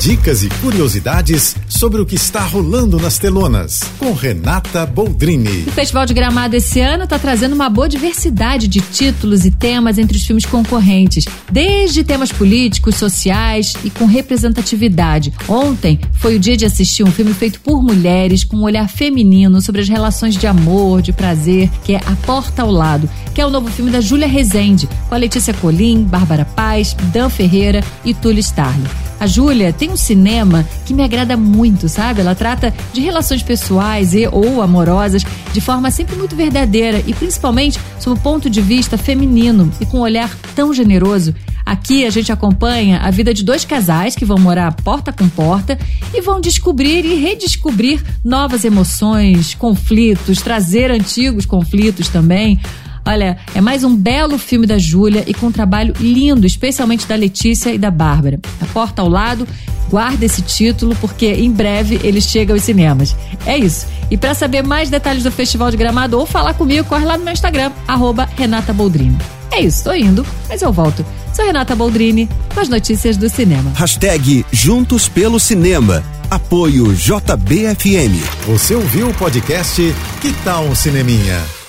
Dicas e curiosidades sobre o que está rolando nas telonas, com Renata Boldrini. O Festival de Gramado esse ano está trazendo uma boa diversidade de títulos e temas entre os filmes concorrentes, desde temas políticos, sociais e com representatividade. Ontem foi o dia de assistir um filme feito por mulheres, com um olhar feminino sobre as relações de amor, de prazer, que é A Porta ao Lado, que é o novo filme da Júlia Rezende, com a Letícia Colim, Bárbara Paz, Dan Ferreira e Túlio Starling. A Júlia tem um cinema que me agrada muito, sabe? Ela trata de relações pessoais e ou amorosas de forma sempre muito verdadeira e principalmente sob o ponto de vista feminino e com um olhar tão generoso. Aqui a gente acompanha a vida de dois casais que vão morar porta com porta e vão descobrir e redescobrir novas emoções, conflitos, trazer antigos conflitos também. Olha, é mais um belo filme da Júlia e com um trabalho lindo, especialmente da Letícia e da Bárbara. A porta ao lado, guarda esse título porque em breve ele chega aos cinemas. É isso. E para saber mais detalhes do Festival de Gramado ou falar comigo, corre lá no meu Instagram, arroba Renata Boldrini. É isso, tô indo, mas eu volto. Sou Renata Boldrini com as notícias do cinema. Hashtag Juntos pelo Cinema. Apoio JBFM. Você ouviu o podcast Que Tal um Cineminha?